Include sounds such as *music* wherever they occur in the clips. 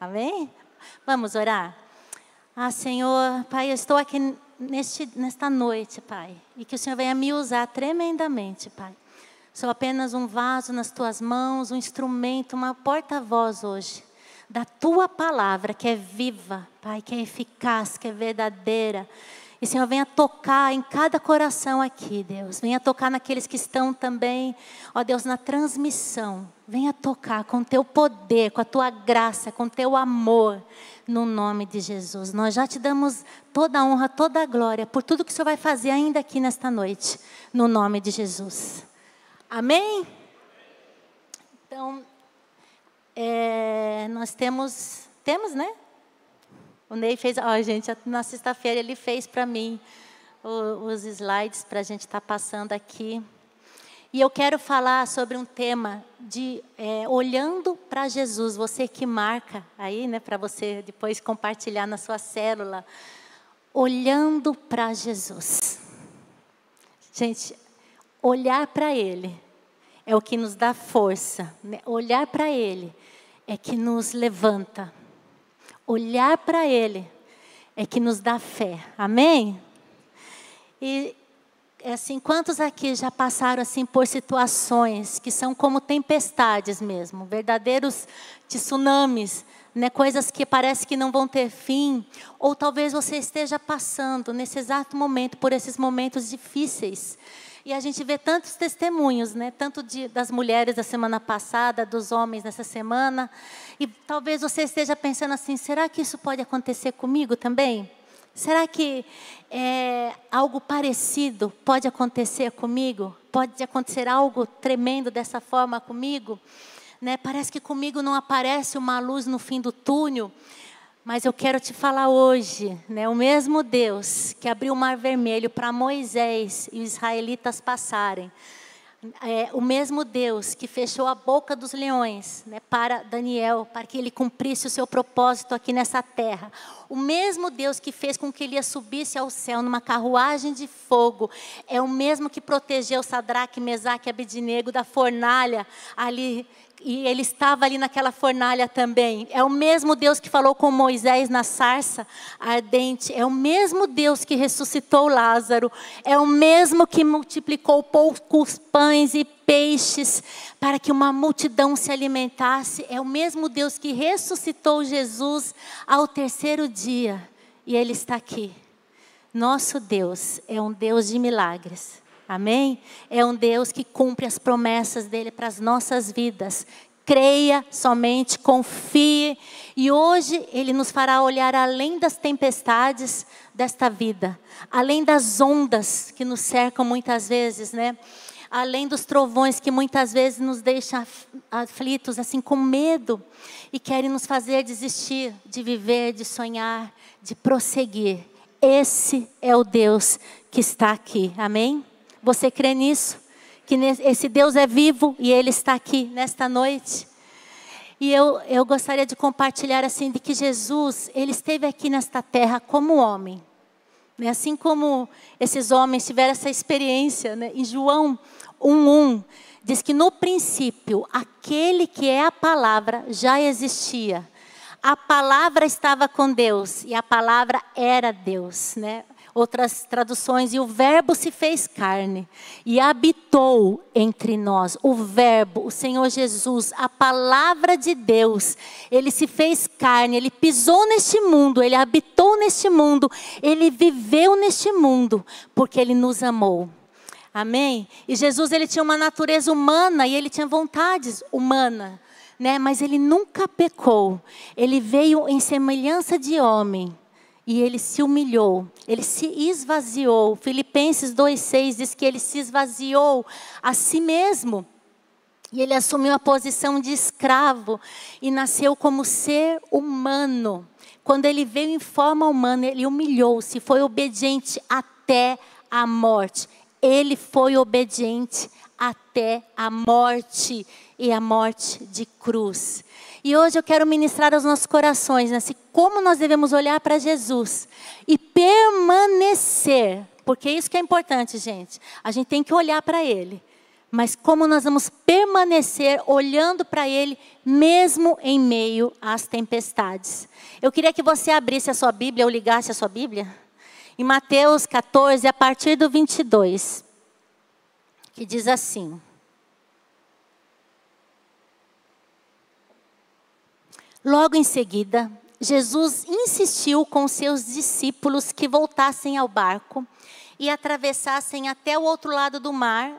Amém? Vamos orar? Ah, Senhor, Pai, eu estou aqui neste, nesta noite, Pai, e que o Senhor venha me usar tremendamente, Pai. Sou apenas um vaso nas tuas mãos, um instrumento, uma porta-voz hoje da tua palavra, que é viva, Pai, que é eficaz, que é verdadeira. E, Senhor, venha tocar em cada coração aqui, Deus. Venha tocar naqueles que estão também, ó Deus, na transmissão. Venha tocar com teu poder, com a tua graça, com teu amor, no nome de Jesus. Nós já te damos toda a honra, toda a glória por tudo que o Senhor vai fazer ainda aqui nesta noite, no nome de Jesus. Amém? Então, é, nós temos, temos, né? O Ney fez, ó, gente, na sexta-feira ele fez para mim os slides para a gente estar tá passando aqui. E eu quero falar sobre um tema de é, olhando para Jesus. Você que marca aí, né, para você depois compartilhar na sua célula. Olhando para Jesus. Gente, olhar para Ele é o que nos dá força. Né? Olhar para Ele é que nos levanta. Olhar para Ele é que nos dá fé. Amém? E assim, quantos aqui já passaram assim por situações que são como tempestades mesmo, verdadeiros tsunamis, né, coisas que parece que não vão ter fim, ou talvez você esteja passando nesse exato momento por esses momentos difíceis. E a gente vê tantos testemunhos, né? tanto de, das mulheres da semana passada, dos homens nessa semana. E talvez você esteja pensando assim: será que isso pode acontecer comigo também? Será que é, algo parecido pode acontecer comigo? Pode acontecer algo tremendo dessa forma comigo? Né? Parece que comigo não aparece uma luz no fim do túnel. Mas eu quero te falar hoje, né, o mesmo Deus que abriu o mar vermelho para Moisés e os israelitas passarem, é, o mesmo Deus que fechou a boca dos leões né, para Daniel, para que ele cumprisse o seu propósito aqui nessa terra. O mesmo Deus que fez com que ele subisse ao céu numa carruagem de fogo, é o mesmo que protegeu Sadraque, Mesaque e Abednego da fornalha ali e ele estava ali naquela fornalha também. É o mesmo Deus que falou com Moisés na sarça ardente. É o mesmo Deus que ressuscitou Lázaro. É o mesmo que multiplicou poucos pães e peixes para que uma multidão se alimentasse. É o mesmo Deus que ressuscitou Jesus ao terceiro dia. E ele está aqui. Nosso Deus é um Deus de milagres. Amém? É um Deus que cumpre as promessas dele para as nossas vidas. Creia somente, confie. E hoje ele nos fará olhar além das tempestades desta vida, além das ondas que nos cercam muitas vezes, né? Além dos trovões que muitas vezes nos deixam aflitos, assim, com medo e querem nos fazer desistir de viver, de sonhar, de prosseguir. Esse é o Deus que está aqui. Amém? Você crê nisso? Que esse Deus é vivo e Ele está aqui nesta noite? E eu, eu gostaria de compartilhar assim de que Jesus, Ele esteve aqui nesta terra como homem. Né? Assim como esses homens tiveram essa experiência. Né? Em João 1,1 diz que no princípio, aquele que é a palavra já existia. A palavra estava com Deus e a palavra era Deus, né? Outras traduções, e o Verbo se fez carne e habitou entre nós. O Verbo, o Senhor Jesus, a palavra de Deus, ele se fez carne, ele pisou neste mundo, ele habitou neste mundo, ele viveu neste mundo, porque ele nos amou. Amém? E Jesus ele tinha uma natureza humana e ele tinha vontades humanas. Né? Mas ele nunca pecou. Ele veio em semelhança de homem e ele se humilhou, ele se esvaziou. Filipenses 2,6 diz que ele se esvaziou a si mesmo. E ele assumiu a posição de escravo e nasceu como ser humano. Quando ele veio em forma humana, ele humilhou-se, foi obediente até a morte. Ele foi obediente até a morte e a morte de cruz. E hoje eu quero ministrar aos nossos corações, né, como nós devemos olhar para Jesus e permanecer, porque é isso que é importante, gente. A gente tem que olhar para Ele, mas como nós vamos permanecer olhando para Ele, mesmo em meio às tempestades. Eu queria que você abrisse a sua Bíblia ou ligasse a sua Bíblia. Em Mateus 14, a partir do 22, que diz assim: Logo em seguida, Jesus insistiu com seus discípulos que voltassem ao barco e atravessassem até o outro lado do mar,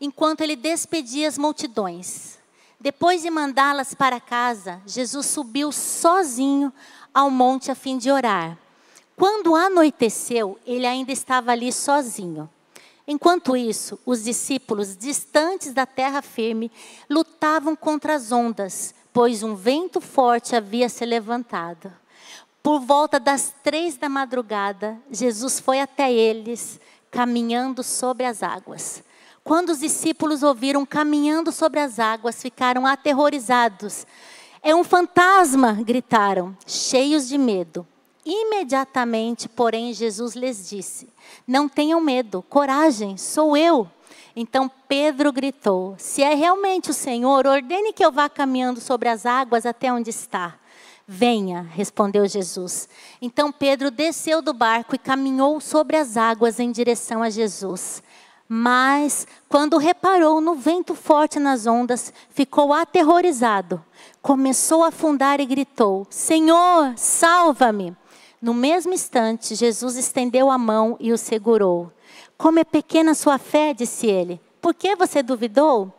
enquanto ele despedia as multidões. Depois de mandá-las para casa, Jesus subiu sozinho ao monte a fim de orar. Quando anoiteceu, ele ainda estava ali sozinho. Enquanto isso, os discípulos, distantes da terra firme, lutavam contra as ondas, pois um vento forte havia se levantado. Por volta das três da madrugada, Jesus foi até eles, caminhando sobre as águas. Quando os discípulos ouviram caminhando sobre as águas, ficaram aterrorizados. É um fantasma! gritaram, cheios de medo. Imediatamente, porém, Jesus lhes disse: Não tenham medo, coragem, sou eu. Então Pedro gritou: Se é realmente o Senhor, ordene que eu vá caminhando sobre as águas até onde está. Venha, respondeu Jesus. Então Pedro desceu do barco e caminhou sobre as águas em direção a Jesus. Mas, quando reparou no vento forte nas ondas, ficou aterrorizado. Começou a afundar e gritou: Senhor, salva-me! No mesmo instante, Jesus estendeu a mão e o segurou. Como é pequena sua fé, disse ele. Por que você duvidou?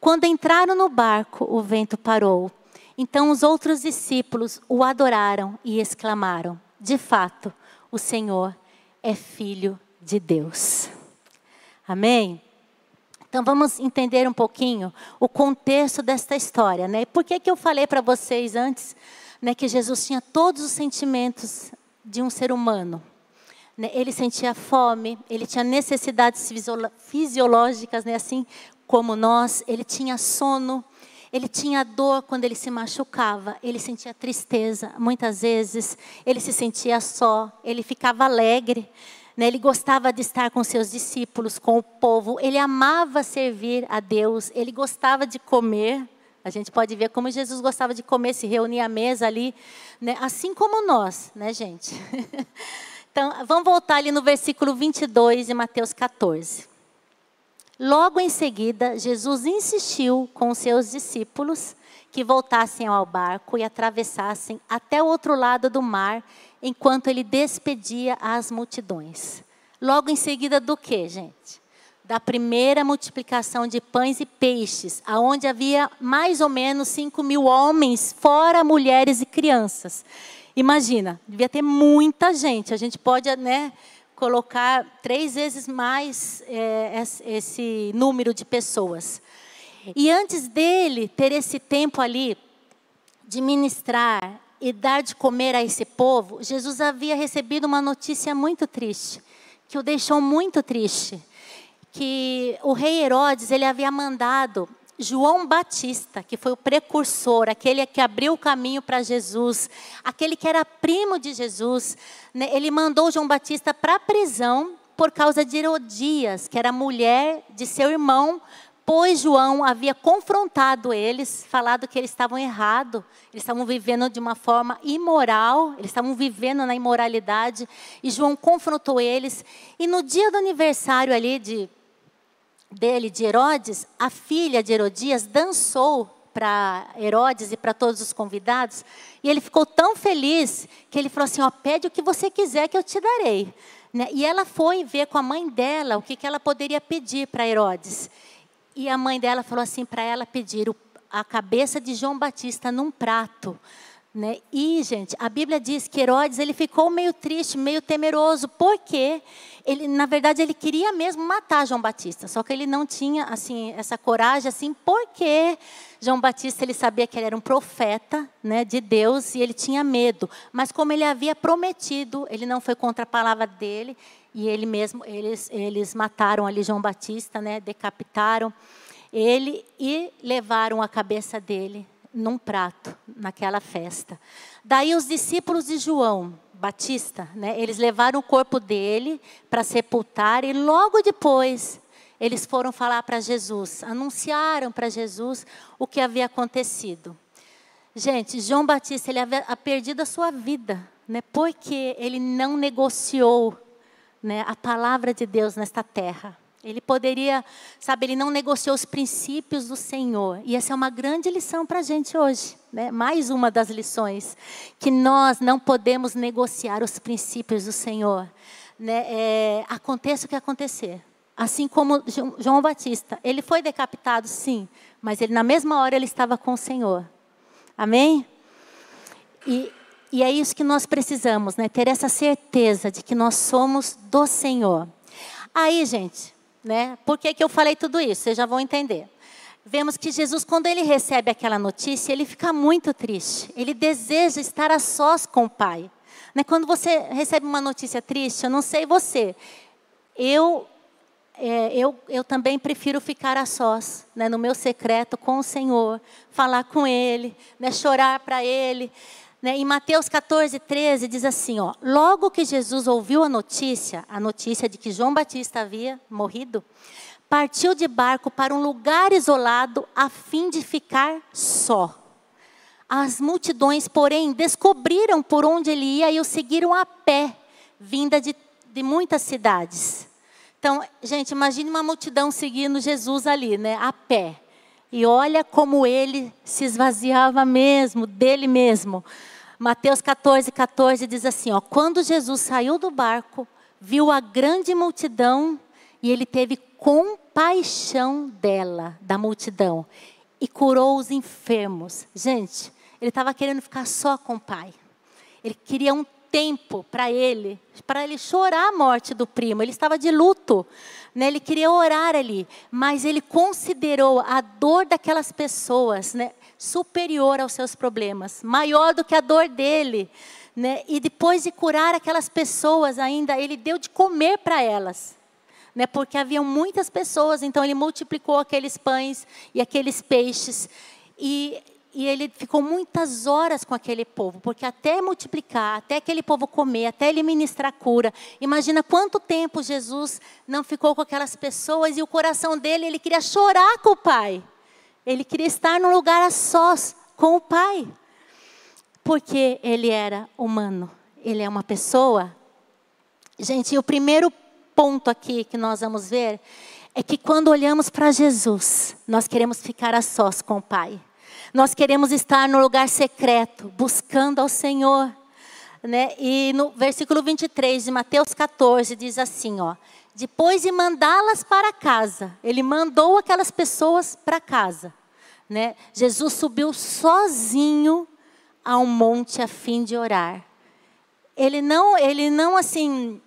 Quando entraram no barco, o vento parou. Então os outros discípulos o adoraram e exclamaram: De fato, o Senhor é filho de Deus. Amém? Então vamos entender um pouquinho o contexto desta história, né? Por que, que eu falei para vocês antes né, que Jesus tinha todos os sentimentos de um ser humano? Né? Ele sentia fome, ele tinha necessidades fisiológicas, né? assim como nós, ele tinha sono, ele tinha dor quando ele se machucava, ele sentia tristeza, muitas vezes ele se sentia só, ele ficava alegre, né? ele gostava de estar com seus discípulos, com o povo, ele amava servir a Deus, ele gostava de comer. A gente pode ver como Jesus gostava de comer, se reunir à mesa ali, né? assim como nós, né, gente? *laughs* Então, vamos voltar ali no versículo 22 de Mateus 14. Logo em seguida, Jesus insistiu com os seus discípulos que voltassem ao barco e atravessassem até o outro lado do mar, enquanto ele despedia as multidões. Logo em seguida do que, gente? Da primeira multiplicação de pães e peixes, aonde havia mais ou menos 5 mil homens, fora mulheres e crianças. Imagina, devia ter muita gente. A gente pode, né, colocar três vezes mais é, esse número de pessoas. E antes dele ter esse tempo ali de ministrar e dar de comer a esse povo, Jesus havia recebido uma notícia muito triste, que o deixou muito triste, que o rei Herodes ele havia mandado João Batista, que foi o precursor, aquele que abriu o caminho para Jesus, aquele que era primo de Jesus, né, ele mandou João Batista para a prisão por causa de Herodias, que era mulher de seu irmão, pois João havia confrontado eles, falado que eles estavam errados, eles estavam vivendo de uma forma imoral, eles estavam vivendo na imoralidade, e João confrontou eles, e no dia do aniversário ali de dele, de Herodes, a filha de Herodias dançou para Herodes e para todos os convidados, e ele ficou tão feliz que ele falou assim: ó, pede o que você quiser que eu te darei. Né? E ela foi ver com a mãe dela o que, que ela poderia pedir para Herodes. E a mãe dela falou assim para ela pedir a cabeça de João Batista num prato. Né? E, gente, a Bíblia diz que Herodes ele ficou meio triste, meio temeroso, porque ele, na verdade, ele queria mesmo matar João Batista, só que ele não tinha assim essa coragem, assim, porque João Batista ele sabia que ele era um profeta, né, de Deus e ele tinha medo. Mas como ele havia prometido, ele não foi contra a palavra dele e ele mesmo eles eles mataram ali João Batista, né, decapitaram ele e levaram a cabeça dele num prato naquela festa. Daí os discípulos de João Batista, né, eles levaram o corpo dele para sepultar e logo depois eles foram falar para Jesus, anunciaram para Jesus o que havia acontecido. Gente, João Batista, ele havia perdido a sua vida, né? Porque ele não negociou, né, a palavra de Deus nesta terra. Ele poderia, sabe, ele não negociou os princípios do Senhor. E essa é uma grande lição para a gente hoje. Né? Mais uma das lições. Que nós não podemos negociar os princípios do Senhor. Né? É, aconteça o que acontecer. Assim como João Batista. Ele foi decapitado, sim. Mas ele, na mesma hora ele estava com o Senhor. Amém? E, e é isso que nós precisamos, né? Ter essa certeza de que nós somos do Senhor. Aí, gente, né? Por que, que eu falei tudo isso? Vocês já vão entender. Vemos que Jesus, quando ele recebe aquela notícia, ele fica muito triste. Ele deseja estar a sós com o Pai. Né? Quando você recebe uma notícia triste, eu não sei você, eu, é, eu, eu também prefiro ficar a sós, né? no meu secreto com o Senhor, falar com Ele, né? chorar para Ele. Né? Em Mateus 14, 13 diz assim: ó, logo que Jesus ouviu a notícia, a notícia de que João Batista havia morrido, partiu de barco para um lugar isolado a fim de ficar só. As multidões, porém, descobriram por onde ele ia e o seguiram a pé, vinda de, de muitas cidades. Então, gente, imagine uma multidão seguindo Jesus ali, né, a pé. E olha como ele se esvaziava mesmo, dele mesmo. Mateus 14, 14 diz assim: ó, quando Jesus saiu do barco, viu a grande multidão e ele teve compaixão dela, da multidão, e curou os enfermos. Gente, ele estava querendo ficar só com o pai. Ele queria um tempo para ele, para ele chorar a morte do primo. Ele estava de luto, né? Ele queria orar ali, mas ele considerou a dor daquelas pessoas, né? Superior aos seus problemas, maior do que a dor dele, né? E depois de curar aquelas pessoas, ainda ele deu de comer para elas. Né, porque haviam muitas pessoas, então ele multiplicou aqueles pães e aqueles peixes. E e ele ficou muitas horas com aquele povo, porque até multiplicar, até aquele povo comer, até ele ministrar cura. Imagina quanto tempo Jesus não ficou com aquelas pessoas e o coração dele, ele queria chorar com o Pai. Ele queria estar num lugar a sós com o Pai. Porque ele era humano, ele é uma pessoa. Gente, o primeiro ponto aqui que nós vamos ver é que quando olhamos para Jesus, nós queremos ficar a sós com o Pai. Nós queremos estar no lugar secreto, buscando ao Senhor. Né? E no versículo 23 de Mateus 14 diz assim, ó: depois de mandá-las para casa, ele mandou aquelas pessoas para casa, né? Jesus subiu sozinho ao monte a fim de orar. Ele não, ele não assim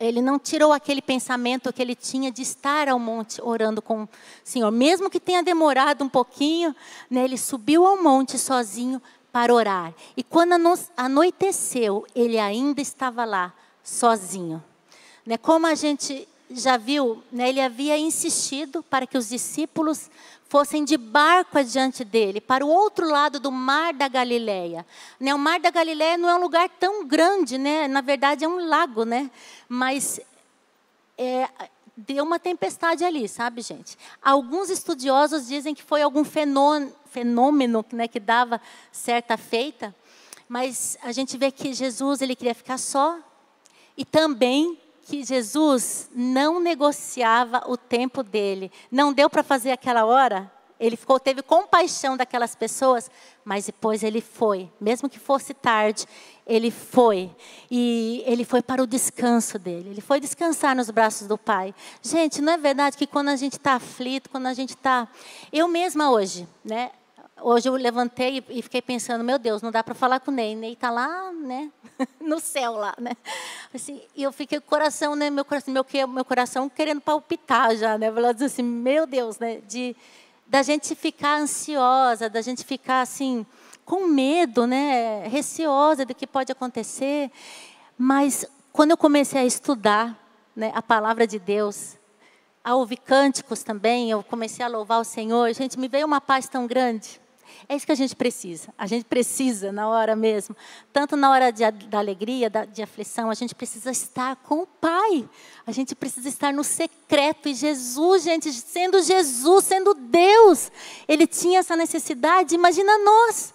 ele não tirou aquele pensamento que ele tinha de estar ao monte orando com o Senhor. Mesmo que tenha demorado um pouquinho, né, ele subiu ao monte sozinho para orar. E quando anoiteceu, ele ainda estava lá, sozinho. Né, como a gente já viu, né, ele havia insistido para que os discípulos fossem de barco adiante dele, para o outro lado do mar da Galileia. Né, o mar da Galileia não é um lugar tão grande, né? na verdade é um lago, né? mas é, deu uma tempestade ali, sabe, gente? Alguns estudiosos dizem que foi algum fenômeno, fenômeno né, que dava certa feita, mas a gente vê que Jesus ele queria ficar só e também que Jesus não negociava o tempo dele. Não deu para fazer aquela hora? Ele ficou, teve compaixão daquelas pessoas, mas depois ele foi, mesmo que fosse tarde, ele foi. E ele foi para o descanso dele. Ele foi descansar nos braços do Pai. Gente, não é verdade que quando a gente está aflito, quando a gente está. Eu mesma hoje, né? Hoje eu levantei e fiquei pensando, meu Deus, não dá para falar com o Ney. Ney está lá, né? *laughs* no céu lá, né? Assim, e eu fiquei com o coração, né? Meu coração, meu, meu coração querendo palpitar já, né? Falando assim, meu Deus, né? De, da gente ficar ansiosa, da gente ficar assim, com medo, né? Receosa do que pode acontecer. Mas quando eu comecei a estudar né, a palavra de Deus, a ouvir cânticos também, eu comecei a louvar o Senhor, gente, me veio uma paz tão grande É isso que a gente precisa. A gente precisa na hora mesmo, tanto na hora de, da alegria, da, de aflição, a gente precisa estar com o Pai. A gente precisa estar no secreto. E Jesus, gente, sendo Jesus, sendo Deus, ele tinha essa necessidade. Imagina nós.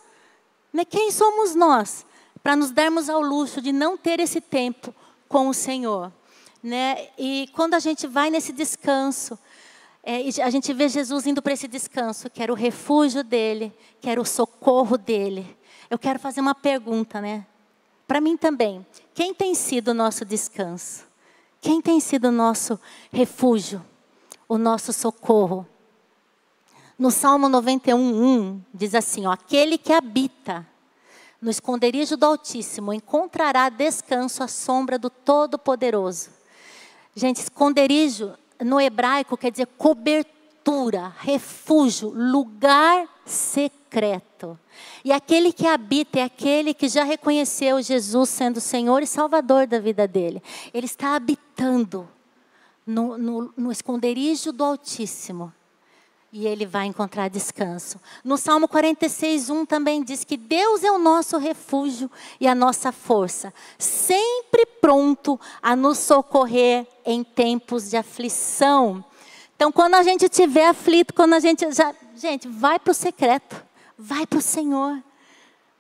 Né? Quem somos nós? Para nos darmos ao luxo de não ter esse tempo com o Senhor. Né? E quando a gente vai nesse descanso, é, a gente vê Jesus indo para esse descanso, que era o refúgio dele, que era o socorro dele. Eu quero fazer uma pergunta, né? Para mim também. Quem tem sido o nosso descanso? Quem tem sido o nosso refúgio? O nosso socorro? No Salmo 91, 1, diz assim: ó, Aquele que habita no esconderijo do Altíssimo encontrará descanso à sombra do Todo-Poderoso. Gente, esconderijo no hebraico quer dizer cobertura, refúgio, lugar secreto. E aquele que habita é aquele que já reconheceu Jesus sendo Senhor e Salvador da vida dele. Ele está habitando no, no, no esconderijo do Altíssimo e ele vai encontrar descanso. No Salmo 46, 1 também diz que Deus é o nosso refúgio e a nossa força, sempre pronto a nos socorrer em tempos de aflição. Então, quando a gente estiver aflito, quando a gente já. Gente, vai para o secreto, vai para o Senhor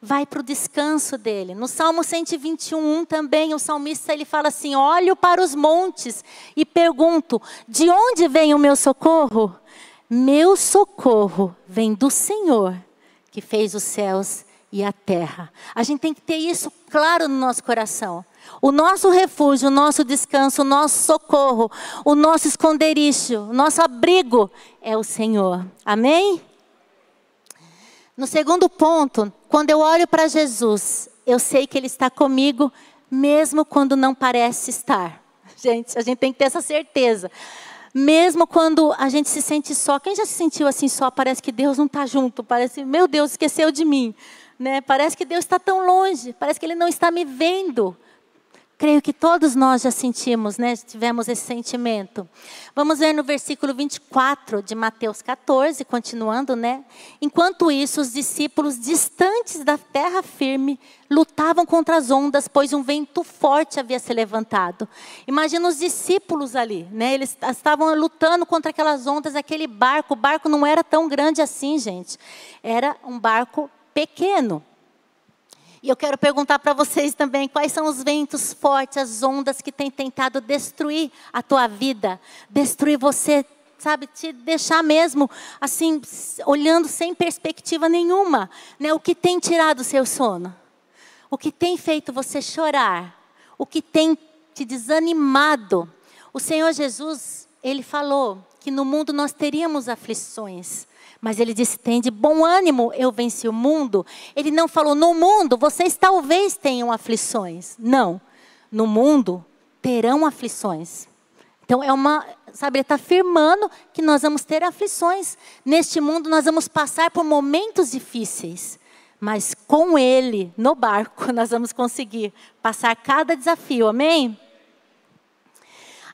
vai para o descanso dele. No Salmo 121 também, o salmista ele fala assim: Olho para os montes e pergunto: De onde vem o meu socorro? Meu socorro vem do Senhor, que fez os céus e a terra. A gente tem que ter isso claro no nosso coração. O nosso refúgio, o nosso descanso, o nosso socorro, o nosso esconderijo, o nosso abrigo é o Senhor. Amém? No segundo ponto, quando eu olho para Jesus, eu sei que Ele está comigo, mesmo quando não parece estar. *laughs* Gente, a gente tem que ter essa certeza. Mesmo quando a gente se sente só. Quem já se sentiu assim só? Parece que Deus não está junto. Parece, meu Deus, esqueceu de mim. Né? Parece que Deus está tão longe. Parece que Ele não está me vendo. Creio que todos nós já sentimos, né? Tivemos esse sentimento. Vamos ver no versículo 24 de Mateus 14, continuando, né? Enquanto isso, os discípulos distantes da terra firme lutavam contra as ondas, pois um vento forte havia se levantado. Imagina os discípulos ali, né? Eles estavam lutando contra aquelas ondas, aquele barco. O barco não era tão grande assim, gente. Era um barco pequeno. E eu quero perguntar para vocês também quais são os ventos fortes, as ondas que têm tentado destruir a tua vida, destruir você, sabe, te deixar mesmo assim, olhando sem perspectiva nenhuma, né? O que tem tirado o seu sono? O que tem feito você chorar? O que tem te desanimado? O Senhor Jesus, ele falou que no mundo nós teríamos aflições. Mas ele disse: tem de bom ânimo, eu venci o mundo. Ele não falou: no mundo vocês talvez tenham aflições. Não. No mundo terão aflições. Então é uma, sabe, ele está afirmando que nós vamos ter aflições. Neste mundo nós vamos passar por momentos difíceis. Mas com ele, no barco, *laughs* nós vamos conseguir passar cada desafio. Amém?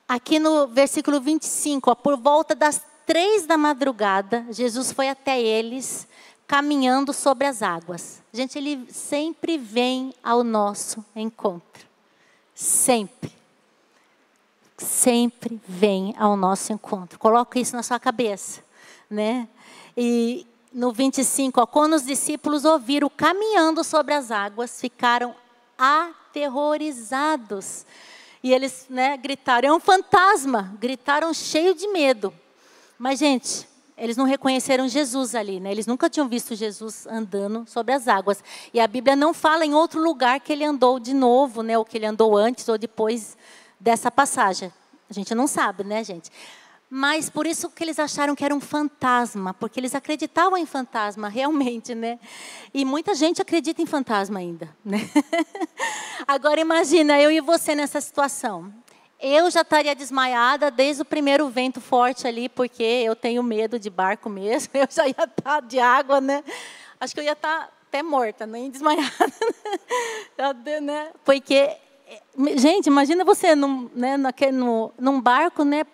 Aqui no versículo 25, ó, por volta das três da madrugada, Jesus foi até eles, caminhando sobre as águas. Gente, ele sempre vem ao nosso encontro. Sempre. Sempre vem ao nosso encontro. Coloca isso na sua cabeça, né? E no 25, ó, quando os discípulos ouviram caminhando sobre as águas, ficaram aterrorizados. E eles né, gritaram, é um fantasma, gritaram cheio de medo. Mas, gente, eles não reconheceram Jesus ali, né? Eles nunca tinham visto Jesus andando sobre as águas. E a Bíblia não fala em outro lugar que ele andou de novo, né? Ou que ele andou antes ou depois dessa passagem. A gente não sabe, né, gente? Mas por isso que eles acharam que era um fantasma, porque eles acreditavam em fantasma, *laughs* realmente, né? E muita gente acredita em fantasma ainda, né? *laughs* Agora imagina eu e você nessa situação eu já estaria desmaiada desde o primeiro vento forte ali, porque eu tenho medo de barco mesmo. *laughs* Eu já ia estar tá de água, né? Acho que eu ia estar tá até morta, nem desmaiada. *laughs* né? Porque, gente, imagina você num, né, naquele, no, num barco, né?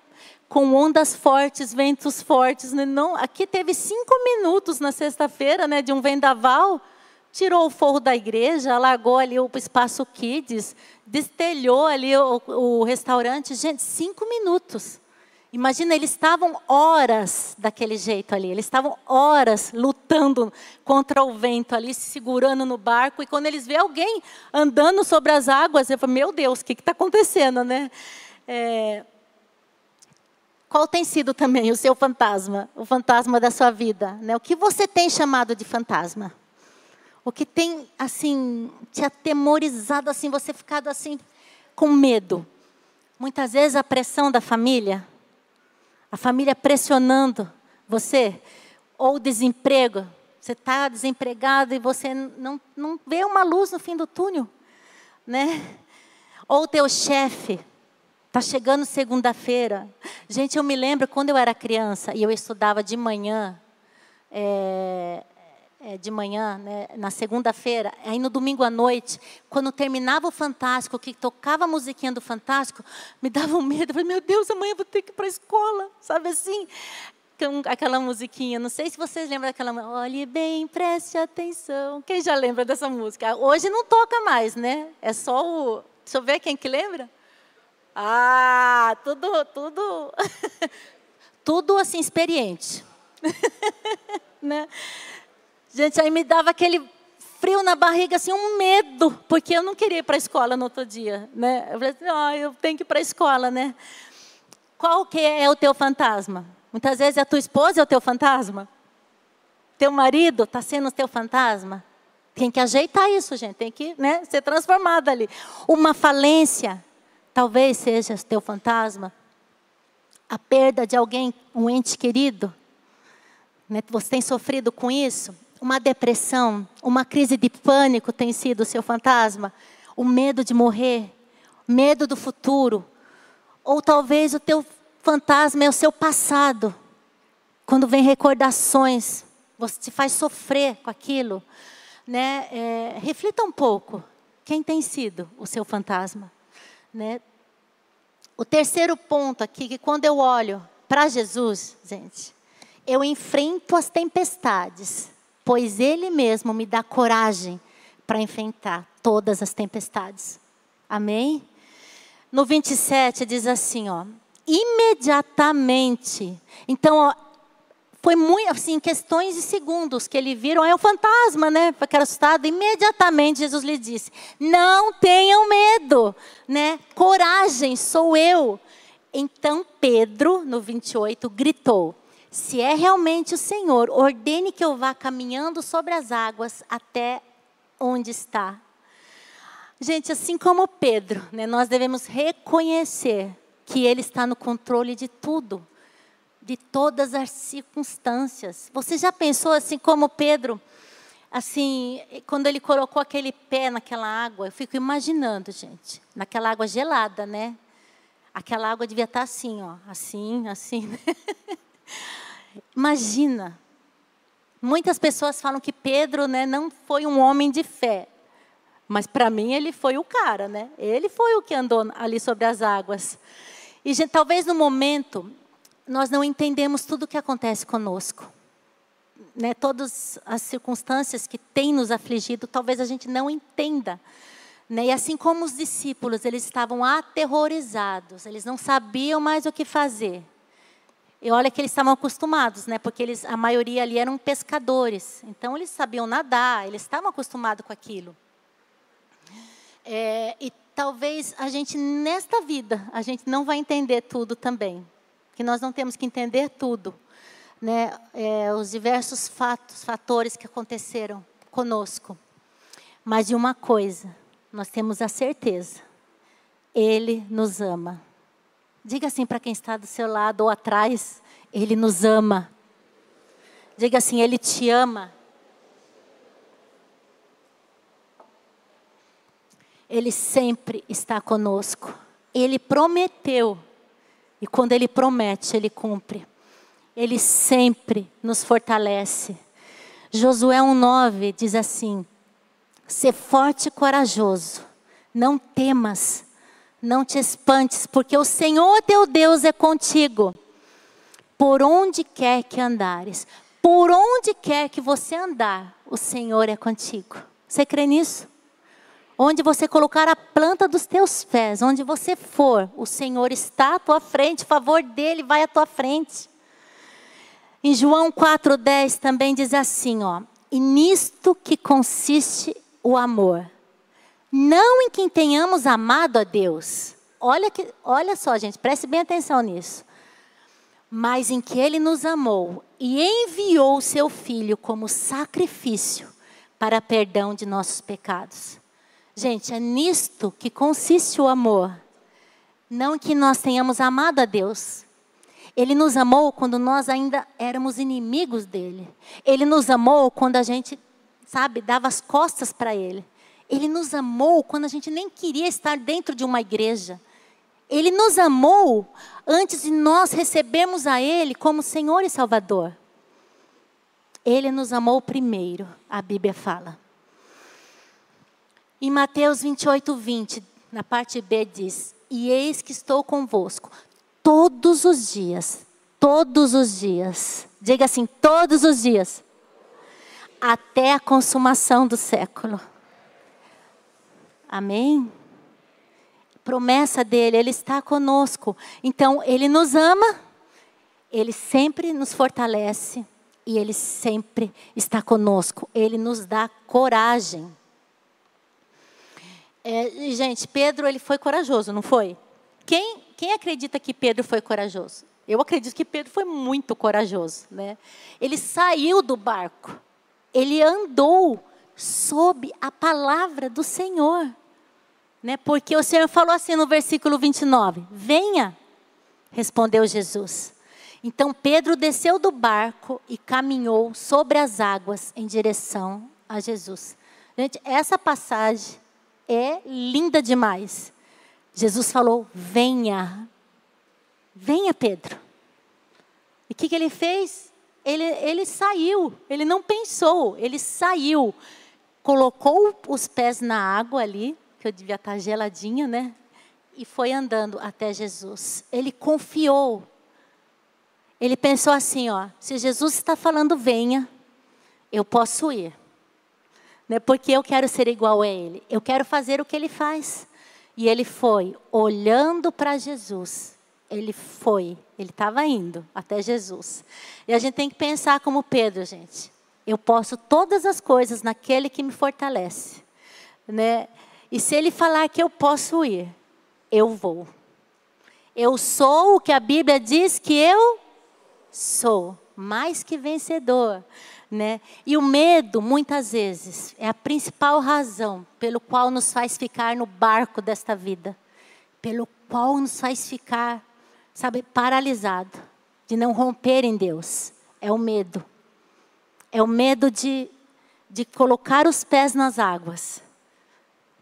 com ondas fortes, ventos fortes. Né? Não, aqui teve cinco minutos na sexta-feira, né, de um vendaval, tirou o forro da igreja, largou ali o espaço kids, destelhou ali o, o restaurante. Gente, cinco minutos. Imagina, eles estavam horas daquele jeito ali, eles estavam horas lutando contra o vento ali, se segurando no barco, e quando eles vê alguém andando sobre as águas, eu falo, meu Deus, o que está acontecendo, né? É... Qual tem sido também o seu fantasma, o fantasma da sua vida? Né? O que você tem chamado de fantasma? O que tem, assim, te atemorizado, assim, você ficado, assim, com medo? Muitas vezes a pressão da família, a família pressionando você, ou desemprego, você está desempregado e você não, não vê uma luz no fim do túnel, né? Ou o teu chefe, está chegando segunda-feira. Gente, eu me lembro quando eu era criança e eu estudava de manhã, é, é, de manhã, né, na segunda-feira, aí no domingo à noite, quando terminava o Fantástico, que tocava a musiquinha do Fantástico, me dava um medo. Eu falei, meu Deus, amanhã eu vou ter que ir para a escola, sabe assim? Aquela musiquinha, não sei se vocês lembram daquela Olhe bem, preste atenção. Quem já lembra dessa música? Hoje não toca mais, né? É só o. Deixa eu ver quem que lembra. Ah, tudo, tudo. *laughs* tudo assim, experiente. *laughs* né? Gente, aí me dava aquele frio na barriga, assim, um medo, porque eu não queria ir para a escola no outro dia, né? Eu falei assim, oh, eu tenho que ir para a escola, né? Qual que é o teu fantasma? Muitas vezes a tua esposa é o teu fantasma. Teu marido está sendo o teu fantasma. Tem que ajeitar isso, gente. Tem que né, ser transformado ali. Uma falência, talvez seja o teu fantasma. A perda de alguém, um ente querido. Né, você tem sofrido com isso? Uma depressão, uma crise de pânico tem sido o seu fantasma? O medo de morrer, medo do futuro, ou talvez o teu fantasma é o seu passado. Quando vem recordações, você te faz sofrer com aquilo, né? É, reflita um pouco. Quem tem sido o seu fantasma, né? O terceiro ponto aqui que quando eu olho para Jesus, gente, eu enfrento as tempestades pois Ele mesmo me dá coragem para enfrentar todas as tempestades. Amém? No 27 diz assim, ó, imediatamente. Então, ó, foi muito assim, questões de segundos que ele viram, é o fantasma, né? Ficaram assustado. Imediatamente Jesus lhe disse: "Não tenham medo, né? Coragem, sou eu." Então Pedro, no 28, gritou: se é realmente o Senhor, ordene que eu vá caminhando sobre as águas até onde está. Gente, assim como Pedro, né, nós devemos reconhecer que Ele está no controle de tudo, de todas as circunstâncias. Você já pensou assim como Pedro, assim, quando ele colocou aquele pé naquela água, eu fico imaginando, gente, naquela água gelada, né? Aquela água devia estar assim, ó, assim, assim. Né? *laughs* Imagina. Muitas pessoas falam que Pedro né, não foi um homem de fé. Mas para mim ele foi o cara, né? Ele foi o que andou ali sobre as águas. E gente, talvez no momento nós não entendemos tudo o que acontece conosco. Né, todas as circunstâncias que têm nos afligido, talvez a gente não entenda. Né? E assim como os discípulos, eles estavam aterrorizados, eles não sabiam mais o que fazer. E olha que eles estavam acostumados, né? Porque eles, a maioria ali eram pescadores. Então eles sabiam nadar, eles estavam acostumados com aquilo. É, e talvez a gente nesta vida a gente não vai entender tudo também, que nós não temos que entender tudo, né? É, os diversos fatos, fatores que aconteceram conosco. Mas de uma coisa, nós temos a certeza: Ele nos ama. Diga assim para quem está do seu lado ou atrás: Ele nos ama. Diga assim: Ele te ama. Ele sempre está conosco. Ele prometeu. E quando Ele promete, Ele cumpre. Ele sempre nos fortalece. Josué 1,9 diz assim: Ser forte e corajoso, não temas, não te espantes, porque o Senhor teu Deus é contigo. Por onde quer que andares, por onde quer que você andar, o Senhor é contigo. Você crê nisso? Onde você colocar a planta dos teus pés, onde você for, o Senhor está à tua frente, o favor dele vai à tua frente. Em João 4,10 também diz assim: ó, e nisto que consiste o amor. Não em quem tenhamos amado a Deus. Olha, que, olha só, gente, preste bem atenção nisso. Mas em que Ele nos amou e enviou o Seu Filho como sacrifício para perdão de nossos pecados. Gente, é nisto que consiste o amor. Não que nós tenhamos amado a Deus. Ele nos amou quando nós ainda éramos inimigos dele. Ele nos amou quando a gente, sabe, dava as costas para ele. Ele nos amou quando a gente nem queria estar dentro de uma igreja. Ele nos amou antes de nós recebermos a Ele como Senhor e Salvador. Ele nos amou primeiro, a Bíblia fala. Em Mateus 28, 20, na parte B diz: E eis que estou convosco todos os dias, todos os dias. Diga assim, todos os dias. Até a consumação do século. Amém? Promessa dele, ele está conosco. Então, ele nos ama, ele sempre nos fortalece e ele sempre está conosco. Ele nos dá coragem. É, gente, Pedro ele foi corajoso, não foi? Quem, quem acredita que Pedro foi corajoso? Eu acredito que Pedro foi muito corajoso, né? Ele saiu do barco, ele andou sob a palavra do Senhor, né? Porque o Senhor falou assim no versículo 29: Venha, respondeu Jesus. Então Pedro desceu do barco e caminhou sobre as águas em direção a Jesus. Gente, essa passagem é linda demais. Jesus falou: Venha, venha, Pedro. E o que, que ele fez? Ele, ele saiu, ele não pensou, ele saiu, colocou os pés na água ali, que eu devia estar geladinha, né? E foi andando até Jesus. Ele confiou. Ele pensou assim, ó, se Jesus está falando venha, eu posso ir né? porque eu quero ser igual a Ele, eu quero fazer o que Ele faz. E ele foi olhando para Jesus. Ele foi, ele estava indo até Jesus. E a gente tem que pensar como Pedro, gente. Eu posso todas as coisas naquele que me fortalece, né? E se ele falar que eu posso ir, eu vou. Eu sou o que a Bíblia diz que eu sou, mais que vencedor. Né? E o medo, muitas vezes, é a principal razão pelo qual nos faz ficar no barco desta vida, pelo qual nos faz ficar, sabe, paralisado, de não romper em Deus. É o medo. É o medo de, de colocar os pés nas águas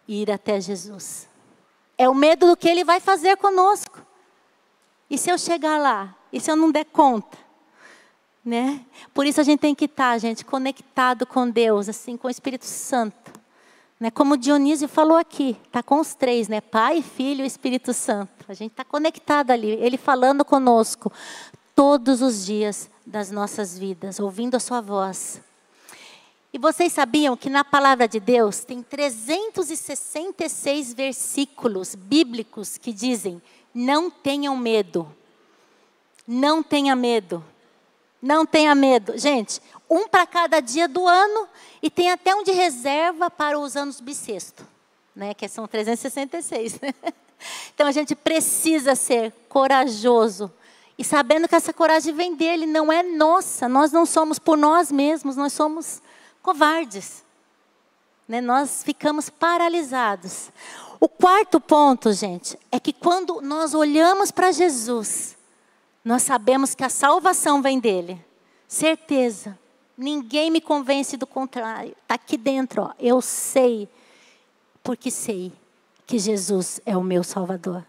ir até Jesus. É o medo do que Ele vai fazer conosco. E se eu chegar lá? E se eu não der conta? né? Por isso a gente tem que estar, gente, conectado com Deus, assim, com o Espírito Santo. Né? Como Dionísio falou aqui, está com os três, né? Pai, Filho e Espírito Santo. A gente está conectado ali, Ele falando conosco todos os dias das nossas vidas, ouvindo a Sua voz. E vocês sabiam que na palavra de Deus tem 366 versículos bíblicos que dizem: não tenham medo. Não tenha medo. Não tenha medo. Gente, um para cada dia do ano e tem até um de reserva para os anos bissexto, né? Que são 366. Né? *laughs* Então a gente precisa ser corajoso e sabendo que essa coragem vem dele, não é nossa. Nós não somos por nós mesmos, nós somos covardes. Né? Nós ficamos paralisados. O quarto ponto, gente, é que quando nós olhamos para Jesus, nós sabemos que a salvação vem dele. Certeza. Ninguém me convence do contrário. Está aqui dentro, ó. eu sei, porque sei que Jesus é o meu Salvador.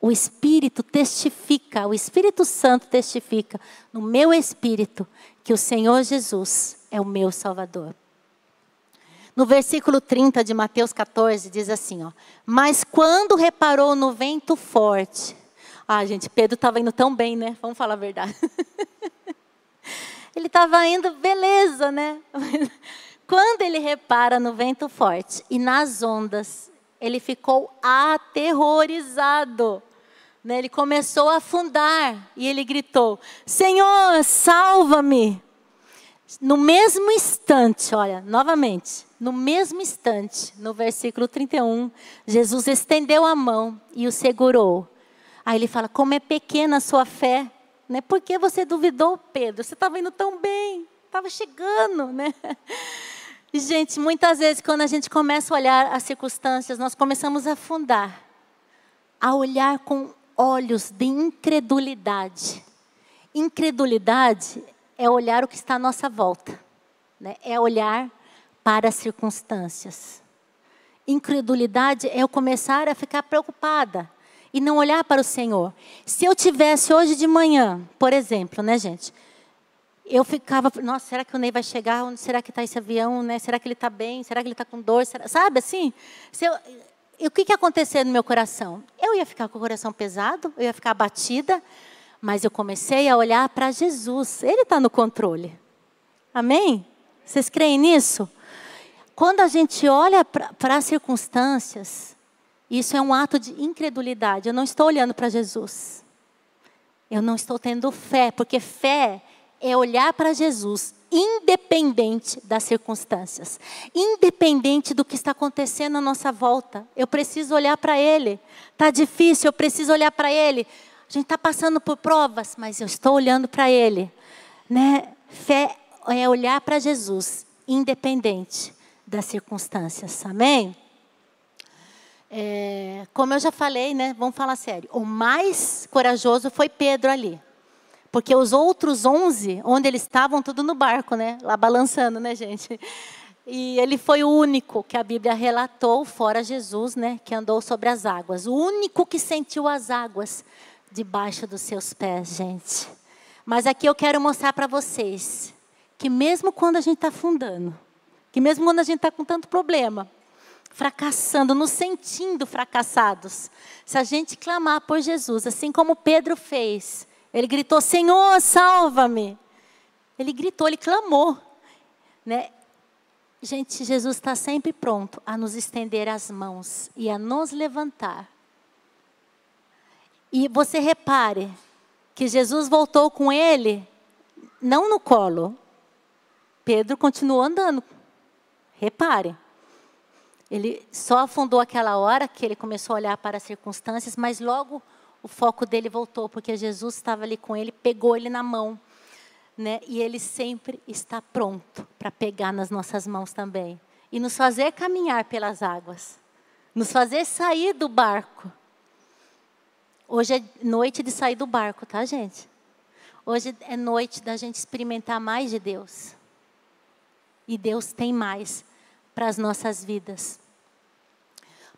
O Espírito testifica, o Espírito Santo testifica no meu espírito que o Senhor Jesus é o meu Salvador. No versículo 30 de Mateus 14, diz assim: ó, Mas quando reparou no vento forte. Ah, gente, Pedro estava indo tão bem, né? Vamos falar a verdade. *laughs* ele estava indo, beleza, né? *laughs* Quando ele repara no vento forte e nas ondas, ele ficou aterrorizado. Né? Ele começou a afundar e ele gritou: Senhor, salva-me. No mesmo instante, olha, novamente, no mesmo instante, no versículo 31, Jesus estendeu a mão e o segurou. Aí ele fala: Como é pequena a sua fé. Né? Por que você duvidou, Pedro? Você estava indo tão bem, estava chegando, né? *laughs* Gente, muitas vezes quando a gente começa a olhar as circunstâncias, nós começamos a afundar, a olhar com olhos de incredulidade. Incredulidade é olhar o que está à nossa volta, né? é olhar para as circunstâncias. Incredulidade é eu começar a ficar preocupada e não olhar para o Senhor. Se eu tivesse hoje de manhã, por exemplo, né, gente? Eu ficava, nossa, será que o Ney vai chegar? Onde será que está esse avião? Né? Será que ele está bem? Será que ele está com dor? Será, sabe assim? Se eu, e o que, que ia acontecer no meu coração? Eu ia ficar com o coração pesado, eu ia ficar abatida, mas eu comecei a olhar para Jesus. Ele está no controle. Amém? Vocês creem nisso? Quando a gente olha para as circunstâncias, isso é um ato de incredulidade. Eu não estou olhando para Jesus. Eu não estou tendo fé, porque fé é olhar para Jesus, independente das circunstâncias, independente do que está acontecendo à nossa volta. Eu preciso olhar para Ele. Está difícil, eu preciso olhar para Ele. A gente está passando por provas, mas eu estou olhando para Ele. Né? Fé é olhar para Jesus, independente das circunstâncias. Amém? É, como eu já falei, né? Vamos falar sério. O mais corajoso foi Pedro ali. Porque os outros onze, onde eles estavam, tudo no barco, né? Lá balançando, né, gente? E ele foi o único que a Bíblia relatou, fora Jesus, né? Que andou sobre as águas. O único que sentiu as águas debaixo dos seus pés, gente. Mas aqui eu quero mostrar para vocês que mesmo quando a gente está afundando, que mesmo quando a gente está com tanto problema, fracassando, nos sentindo fracassados. Se a gente clamar por Jesus, assim como Pedro fez, ele gritou: Senhor, salva-me. Ele gritou, ele clamou. Né? Gente, Jesus está sempre pronto a nos estender as mãos e a nos levantar. E você repare que Jesus voltou com ele, não no colo. Pedro continuou andando. Repare. Ele só afundou aquela hora que ele começou a olhar para as circunstâncias, mas logo o foco dele voltou, porque Jesus estava ali com ele, pegou ele na mão. Né? E ele sempre está pronto para pegar nas nossas mãos também e nos fazer caminhar pelas águas, nos fazer sair do barco. Hoje é noite de sair do barco, tá, gente? Hoje é noite da gente experimentar mais de Deus. E Deus tem mais para as nossas vidas.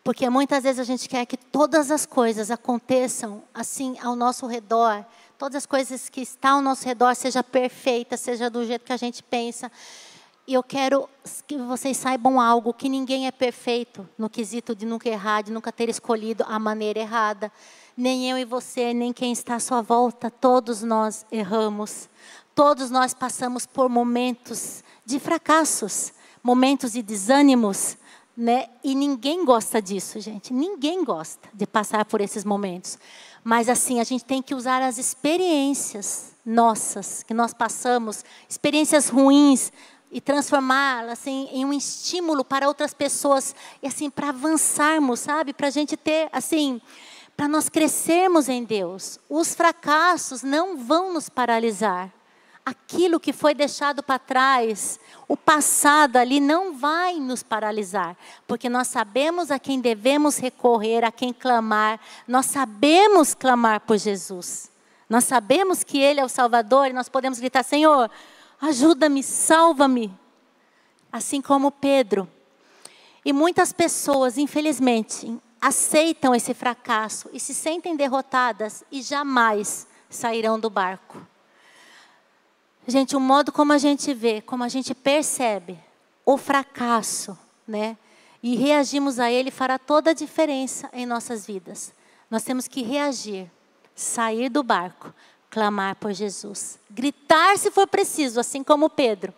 Porque muitas vezes a gente quer que todas as coisas aconteçam assim ao nosso redor, todas as coisas que estão ao nosso redor seja perfeita, seja do jeito que a gente pensa. E eu quero que vocês saibam algo, que ninguém é perfeito no quesito de nunca errar, de nunca ter escolhido a maneira errada. Nem eu e você, nem quem está à sua volta, todos nós erramos. Todos nós passamos por momentos de fracassos momentos de desânimos, né? E ninguém gosta disso, gente. Ninguém gosta de passar por esses momentos. Mas assim, a gente tem que usar as experiências nossas que nós passamos, experiências ruins, e transformá-las assim, em um estímulo para outras pessoas e assim para avançarmos, sabe? Para a gente ter assim, para nós crescermos em Deus. Os fracassos não vão nos paralisar aquilo que foi deixado para trás, o passado ali não vai nos paralisar, porque nós sabemos a quem devemos recorrer, a quem clamar, nós sabemos clamar por Jesus. Nós sabemos que Ele é o Salvador e nós podemos gritar: Senhor, ajuda-me, salva-me. Assim como Pedro. E muitas pessoas, infelizmente, aceitam esse fracasso e se sentem derrotadas e jamais sairão do barco. Gente, o modo como a gente vê, como a gente percebe o fracasso né? E reagimos a ele fará toda a diferença em nossas vidas. Nós temos que reagir, sair do barco, clamar por Jesus, gritar se for preciso, assim como Pedro,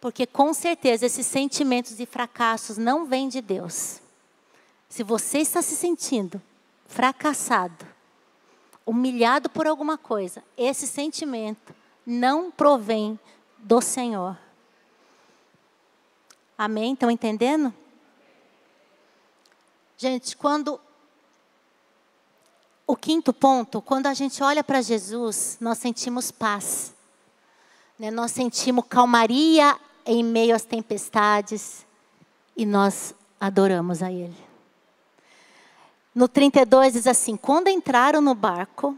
porque com certeza esses sentimentos de fracassos não vêm de Deus. Se você está se sentindo fracassado, humilhado por alguma coisa, esse sentimento não provém do Senhor. Amém? Estão entendendo? Gente, quando. O quinto ponto, quando a gente olha para Jesus, nós sentimos paz. Né? Nós sentimos calmaria em meio às tempestades e nós adoramos a Ele. No 32 diz assim: quando entraram no barco,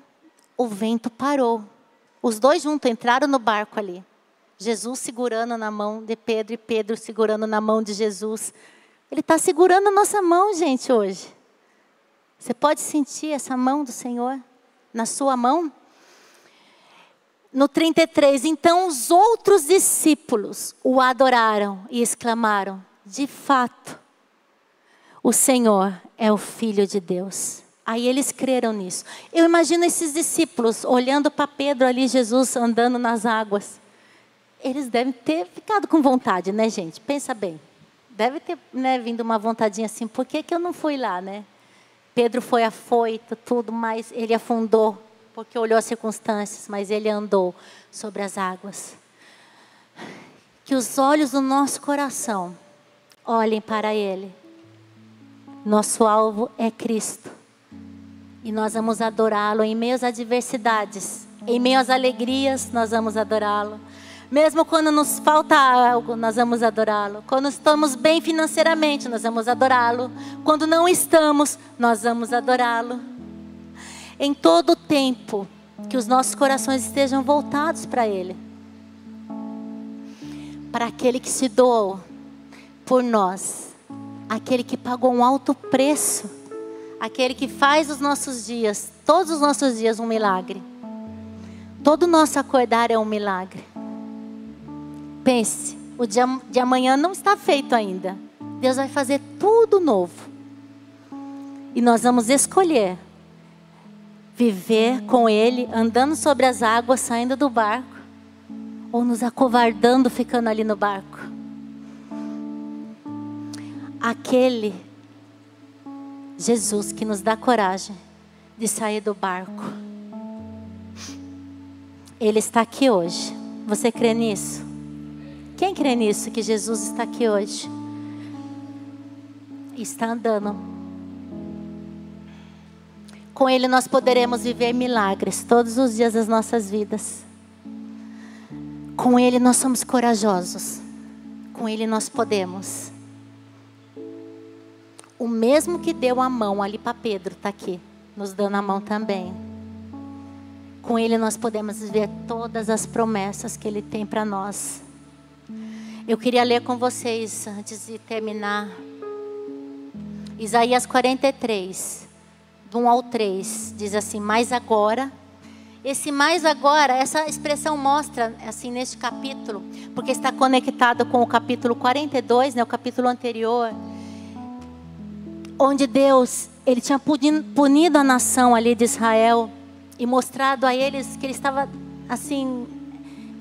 o vento parou. Os dois juntos entraram no barco ali. Jesus segurando na mão de Pedro e Pedro segurando na mão de Jesus. Ele está segurando a nossa mão, gente, hoje. Você pode sentir essa mão do Senhor na sua mão? No 33, então os outros discípulos o adoraram e exclamaram: De fato, o Senhor é o Filho de Deus. Aí eles creram nisso. Eu imagino esses discípulos olhando para Pedro ali, Jesus andando nas águas. Eles devem ter ficado com vontade, né, gente? Pensa bem. Deve ter né, vindo uma vontadinha assim, por que, que eu não fui lá, né? Pedro foi afoito, tudo, mas ele afundou, porque olhou as circunstâncias, mas ele andou sobre as águas. Que os olhos do nosso coração olhem para ele. Nosso alvo é Cristo. E nós vamos adorá-lo em meio às adversidades, em meio às alegrias, nós vamos adorá-lo. Mesmo quando nos falta algo, nós vamos adorá-lo. Quando estamos bem financeiramente, nós vamos adorá-lo. Quando não estamos, nós vamos adorá-lo. Em todo o tempo, que os nossos corações estejam voltados para Ele. Para aquele que se doou por nós. Aquele que pagou um alto preço. Aquele que faz os nossos dias, todos os nossos dias, um milagre. Todo nosso acordar é um milagre. Pense, o dia de amanhã não está feito ainda. Deus vai fazer tudo novo. E nós vamos escolher viver com Ele, andando sobre as águas, saindo do barco, ou nos acovardando, ficando ali no barco. Aquele Jesus que nos dá coragem de sair do barco. Ele está aqui hoje. Você crê nisso? Quem crê nisso, que Jesus está aqui hoje? Está andando. Com Ele nós poderemos viver milagres todos os dias das nossas vidas. Com Ele nós somos corajosos. Com Ele nós podemos. O mesmo que deu a mão ali para Pedro está aqui, nos dando a mão também. Com Ele nós podemos viver todas as promessas que Ele tem para nós. Eu queria ler com vocês, antes de terminar, Isaías 43, do 1 ao 3, diz assim: Mas agora, esse mais agora, essa expressão mostra, assim, neste capítulo, porque está conectado com o capítulo 42, né, o capítulo anterior, onde Deus, ele tinha punido a nação ali de Israel e mostrado a eles que ele estava, assim,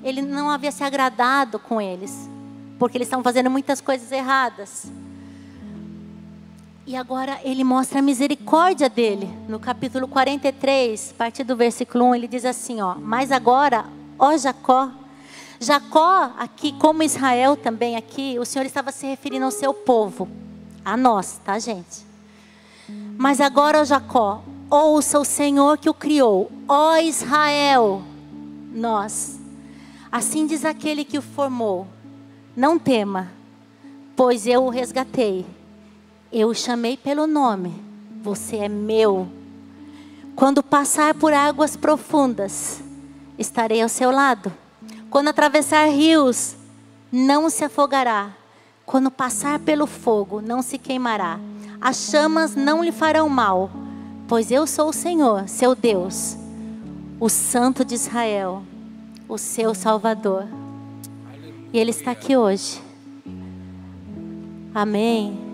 ele não havia se agradado com eles porque eles estavam fazendo muitas coisas erradas. E agora ele mostra a misericórdia dele. No capítulo 43, a partir do versículo 1, ele diz assim, ó: "Mas agora, ó Jacó, Jacó aqui, como Israel também aqui, o Senhor estava se referindo ao seu povo, a nós, tá, gente? Mas agora, Jacó, ouça o Senhor que o criou, ó Israel, nós. Assim diz aquele que o formou, não tema, pois eu o resgatei. Eu o chamei pelo nome. Você é meu. Quando passar por águas profundas, estarei ao seu lado. Quando atravessar rios, não se afogará. Quando passar pelo fogo, não se queimará. As chamas não lhe farão mal, pois eu sou o Senhor, seu Deus, o Santo de Israel, o seu Salvador. E Ele está aqui hoje. Amém.